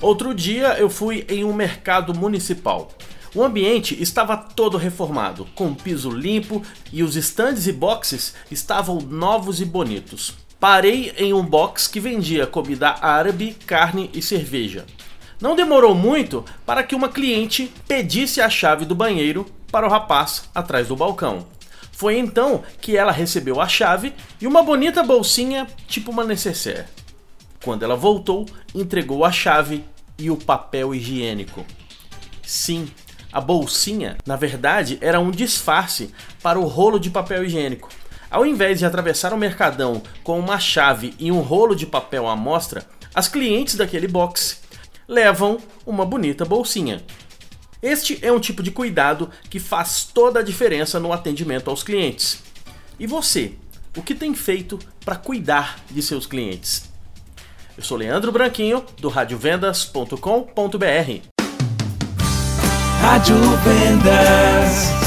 Outro dia eu fui em um mercado municipal. O ambiente estava todo reformado, com piso limpo e os estandes e boxes estavam novos e bonitos. Parei em um box que vendia comida árabe, carne e cerveja. Não demorou muito para que uma cliente pedisse a chave do banheiro para o rapaz atrás do balcão. Foi então que ela recebeu a chave e uma bonita bolsinha, tipo uma necessaire. Quando ela voltou, entregou a chave e o papel higiênico. Sim, a bolsinha, na verdade, era um disfarce para o rolo de papel higiênico. Ao invés de atravessar o mercadão com uma chave e um rolo de papel à mostra, as clientes daquele box levam uma bonita bolsinha. Este é um tipo de cuidado que faz toda a diferença no atendimento aos clientes. E você, o que tem feito para cuidar de seus clientes? Eu sou Leandro Branquinho, do radiovendas.com.br. Rádio Vendas.